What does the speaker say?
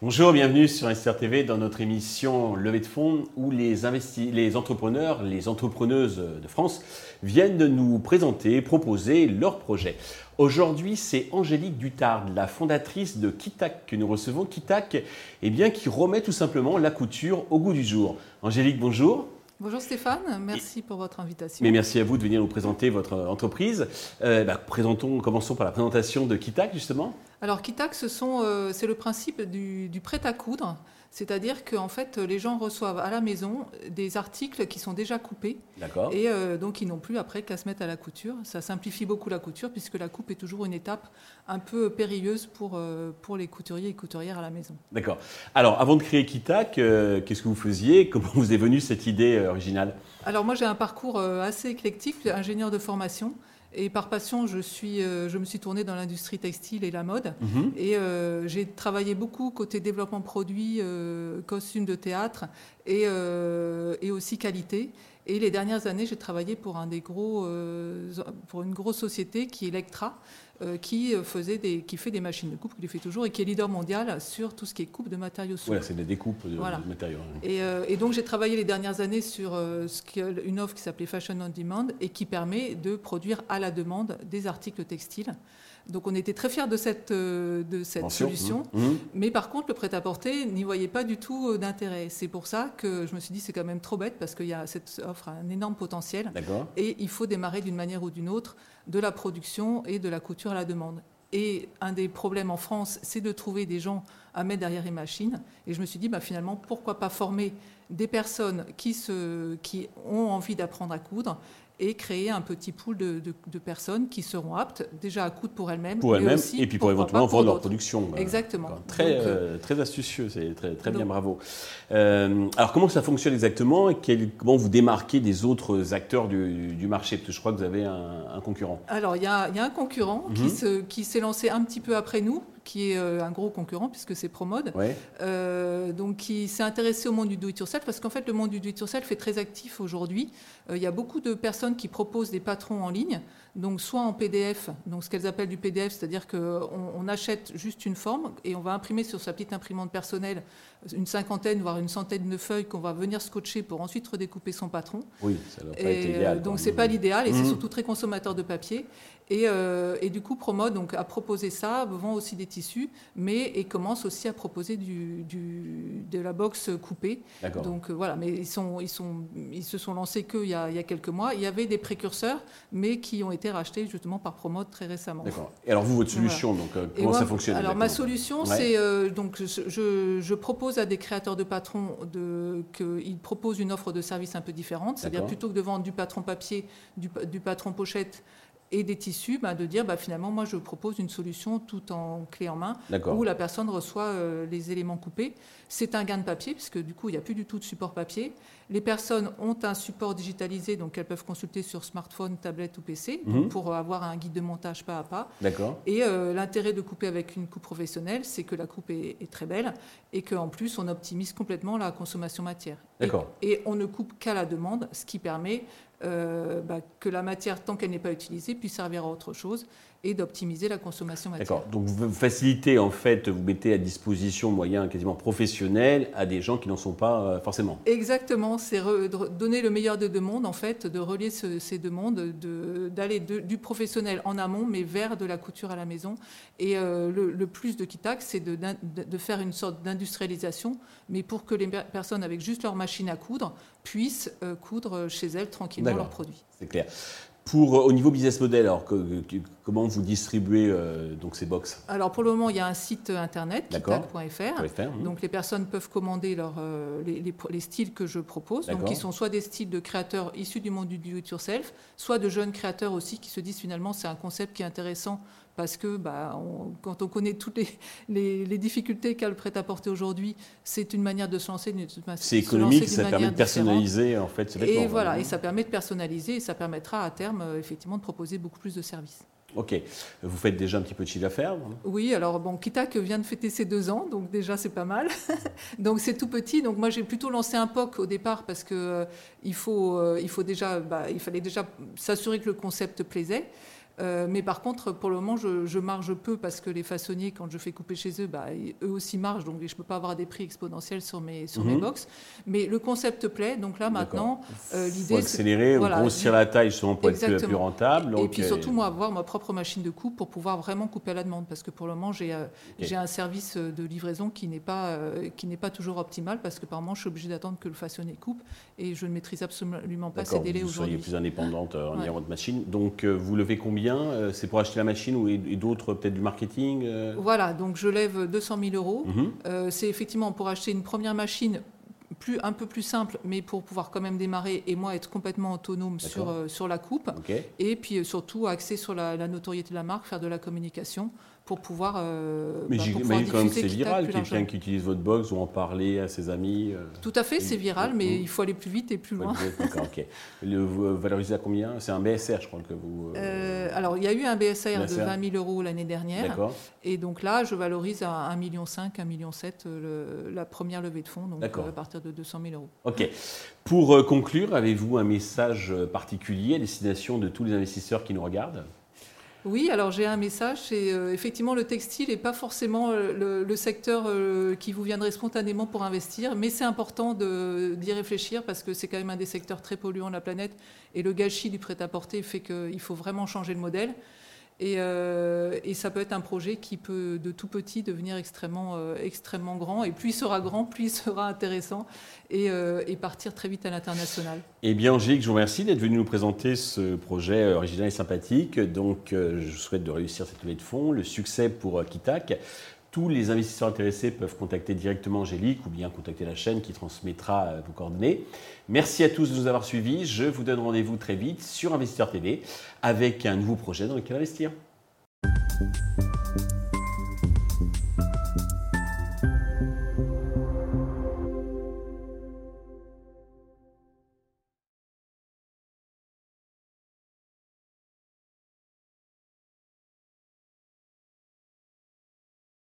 Bonjour, bienvenue sur Investir TV dans notre émission Levée de fonds où les, les entrepreneurs, les entrepreneuses de France viennent de nous présenter, proposer leurs projets. Aujourd'hui, c'est Angélique Dutard, la fondatrice de Kitak que nous recevons. Kitak, eh qui remet tout simplement la couture au goût du jour. Angélique, bonjour. Bonjour Stéphane, merci pour votre invitation. Mais merci à vous de venir nous présenter votre entreprise. Euh, bah, présentons, commençons par la présentation de Kitak justement. Alors Kitak, euh, c'est le principe du, du prêt à coudre. C'est-à-dire qu'en fait, les gens reçoivent à la maison des articles qui sont déjà coupés. D'accord. Et euh, donc, ils n'ont plus après qu'à se mettre à la couture. Ça simplifie beaucoup la couture puisque la coupe est toujours une étape un peu périlleuse pour, euh, pour les couturiers et couturières à la maison. D'accord. Alors, avant de créer Kitak, euh, qu'est-ce que vous faisiez? Comment vous est venue cette idée originale? Alors, moi, j'ai un parcours assez éclectique, ingénieur de formation. Et par passion, je, suis, euh, je me suis tournée dans l'industrie textile et la mode. Mhm. Et euh, j'ai travaillé beaucoup côté développement produit, euh, costumes de théâtre et, et, aussi qualité. Et les dernières années, j'ai travaillé pour, un des gros, pour une grosse société qui est Electra, euh, qui, euh, faisait des, qui fait des machines de coupe, qui les fait toujours, et qui est leader mondial sur tout ce qui est coupe de matériaux souples. Voilà, c'est des découpes de, matériaux. Et, euh, et, donc j'ai travaillé les dernières années sur une offre qui s'appelait Fashion on Demand et qui permet de produire à la demande des articles textiles. Donc on était très fiers de cette, de cette solution. Mmh. Mmh. Mais par contre, le prêt-à-porter n'y voyait pas du tout d'intérêt. C'est pour ça que je me suis dit c'est quand même trop bête parce qu'il y a cette offre a un énorme potentiel. Et il faut démarrer d'une manière ou d'une autre de la production et de la couture à la demande. Et un des problèmes en France, c'est de trouver des gens à mettre derrière les machines. Et je me suis dit, bah, finalement, pourquoi pas former des personnes qui, se, qui ont envie d'apprendre à coudre et créer un petit pool de, personnes qui seront aptes déjà à coudre pour elles-mêmes. Pour elles-mêmes et puis pour éventuellement vendre leur production. Exactement. Très, euh, très astucieux, c'est très, très bien, bravo. Euh, alors comment ça fonctionne exactement et comment vous démarquez des autres acteurs du, marché? Parce que je crois que vous avez un, concurrent. Alors il y a, y a, un concurrent mhm. qui s'est lancé un petit peu après nous, qui est euh, un gros concurrent puisque c'est Promode, euh, donc qui s'est intéressé au monde du do-it-yourself parce qu'en fait le monde du do-it-yourself est très actif aujourd'hui. Euh, il y a beaucoup de personnes qui proposent des patrons en ligne, donc soit en PDF, donc ce qu'elles appellent du PDF, c'est-à-dire qu'on on achète juste une forme et on va imprimer sur sa petite imprimante personnelle une cinquantaine voire une centaine de feuilles qu'on va venir scotcher pour ensuite redécouper son patron. Oui, ça doit pas idéal. Donc c'est pas l'idéal et c'est mmh. surtout très consommateur de papier. Euh, et, du coup, Promode donc, a proposé ça, vend aussi des tissus, mais et commence aussi à proposer du, de la boxe coupée. Donc euh, voilà, mais ils, sont, ils, sont, ils se sont lancés qu'il y, a, il y a quelques mois. Il y avait des précurseurs, mais qui ont été rachetés justement par Promode très récemment. D'accord. Et alors vous, votre solution, donc, euh, comment ça fonctionne Alors ma solution, c'est donc je, je, propose à des créateurs de patrons de, qu'ils proposent une offre de service un peu différente. C'est-à-dire plutôt que de vendre du patron papier, du, du patron pochette, et des tissus, bah, de dire bah, finalement, moi je propose une solution tout en clé en main où la personne reçoit euh, les éléments coupés. C'est un gain de papier, puisque du coup, il n'y a plus du tout de support papier. Les personnes ont un support digitalisé, donc elles peuvent consulter sur smartphone, tablette ou PC mhm. pour avoir un guide de montage pas à pas. Et euh, l'intérêt de couper avec une coupe professionnelle, c'est que la coupe est, très belle et qu'en plus, on optimise complètement la consommation matière. D'accord. Et, on ne coupe qu'à la demande, ce qui permet euh, bah, que la matière, tant qu'elle n'est pas utilisée, puisse servir à autre chose et d'optimiser la consommation matière. D'accord. Donc vous facilitez en fait, vous mettez à disposition moyens quasiment professionnels à des gens qui n'en sont pas euh, forcément. Exactement. C'est donner le meilleur des deux mondes en fait, de relier ces deux mondes, d'aller du professionnel en amont, mais vers de la couture à la maison. Et euh, le, plus de Kitax, c'est de, de, faire une sorte d'industrialisation, mais pour que les personnes avec juste leur machine à coudre puissent euh, coudre chez elles tranquillement leurs produits. C'est clair. Pour, euh, au niveau business model, alors, comment vous distribuez euh, donc ces box? Alors pour le moment, il y a un site internet, kitak.fr. Mmh. Donc les personnes peuvent commander leur, euh, les, styles que je propose, donc qui sont soit des styles de créateurs issus du monde du do-it-yourself, soit de jeunes créateurs aussi qui se disent finalement c'est un concept qui est intéressant parce que bah, quand on connaît toutes les, les, difficultés qu'a le prêt-à-porter aujourd'hui, c'est une manière de se lancer. C'est économique, ça permet de personnaliser en fait Et voilà, et ça permet de personnaliser et ça permettra à terme euh, effectivement de proposer beaucoup plus de services. Ok. Vous faites déjà un petit peu de chiffre d'affaires Oui, alors bon, Kitak vient de fêter ses deux ans, donc déjà c'est pas mal. donc c'est tout petit. Donc moi j'ai plutôt lancé un POC au départ parce que euh, il, faut, euh, il faut déjà, bah, il fallait déjà s'assurer que le concept plaisait. Euh, mais par contre, pour le moment, je, marge peu parce que les façonniers, quand je fais couper chez eux, bah, eux aussi margent, donc je ne peux pas avoir des prix exponentiels sur mes, sur mes mhm. box. Mais le concept plaît, donc là maintenant, euh, l'idée c'est. accélérer, voilà, grossir la taille justement pour être plus, rentable. Et, puis surtout, moi, avoir ma propre machine de coupe pour pouvoir vraiment couper à la demande parce que pour le moment, j'ai euh, j'ai un service de livraison qui n'est pas, qui n'est pas toujours optimal parce que par moment, je suis obligée d'attendre que le façonnier coupe et je ne maîtrise absolument pas ces délais aujourd'hui. Vous soyez plus indépendante en ayant votre machine. Donc, vous levez combien euh, c'est pour acheter la machine ou et, d'autres, peut-être du marketing euh Voilà, donc je lève 200 000 euros. Mhm. Euh, c'est effectivement pour acheter une première machine plus, un peu plus simple, mais pour pouvoir quand même démarrer et moi être complètement autonome sur, sur la coupe. Et puis surtout axer sur la, la, notoriété de la marque, faire de la communication pour pouvoir. Euh, mais bah, j'imagine quand même c'est viral, quelqu'un qui utilise votre box ou en parler à ses amis. Euh, Tout à fait, c'est viral, mais il faut aller plus vite et plus loin. D'accord, ok. Le, vous valorisez à combien? C'est un BSR, je crois que vous. Euh, euh, alors, il y a eu un BSR, de 20 000 euros l'année dernière. D'accord. Et donc là, je valorise à 1,5 million, 1,7 million la première levée de fonds, donc à partir de 200 000 euros. Ok. Pour conclure, avez-vous un message particulier à destination de tous les investisseurs qui nous regardent? Oui, alors j'ai un message. C'est euh, effectivement le textile n'est pas forcément euh, le, secteur euh, qui vous viendrait spontanément pour investir, mais c'est important d'y réfléchir parce que c'est quand même un des secteurs très polluants de la planète et le gâchis du prêt-à-porter fait qu'il faut vraiment changer le modèle. Euh, et, ça peut être un projet qui peut de tout petit devenir extrêmement, euh, extrêmement grand. Et plus il sera grand, plus il sera intéressant et, euh, partir très vite à l'international. Eh bien, Angélique, je vous remercie d'être venu nous présenter ce projet original et sympathique. Donc, je souhaite de réussir cette levée de fonds, le succès pour Kitak. Tous les investisseurs intéressés peuvent contacter directement Angélique ou bien contacter la chaîne qui transmettra vos coordonnées. Merci à tous de nous avoir suivis. Je vous donne rendez-vous très vite sur Investisseur TV avec un nouveau projet dans lequel investir.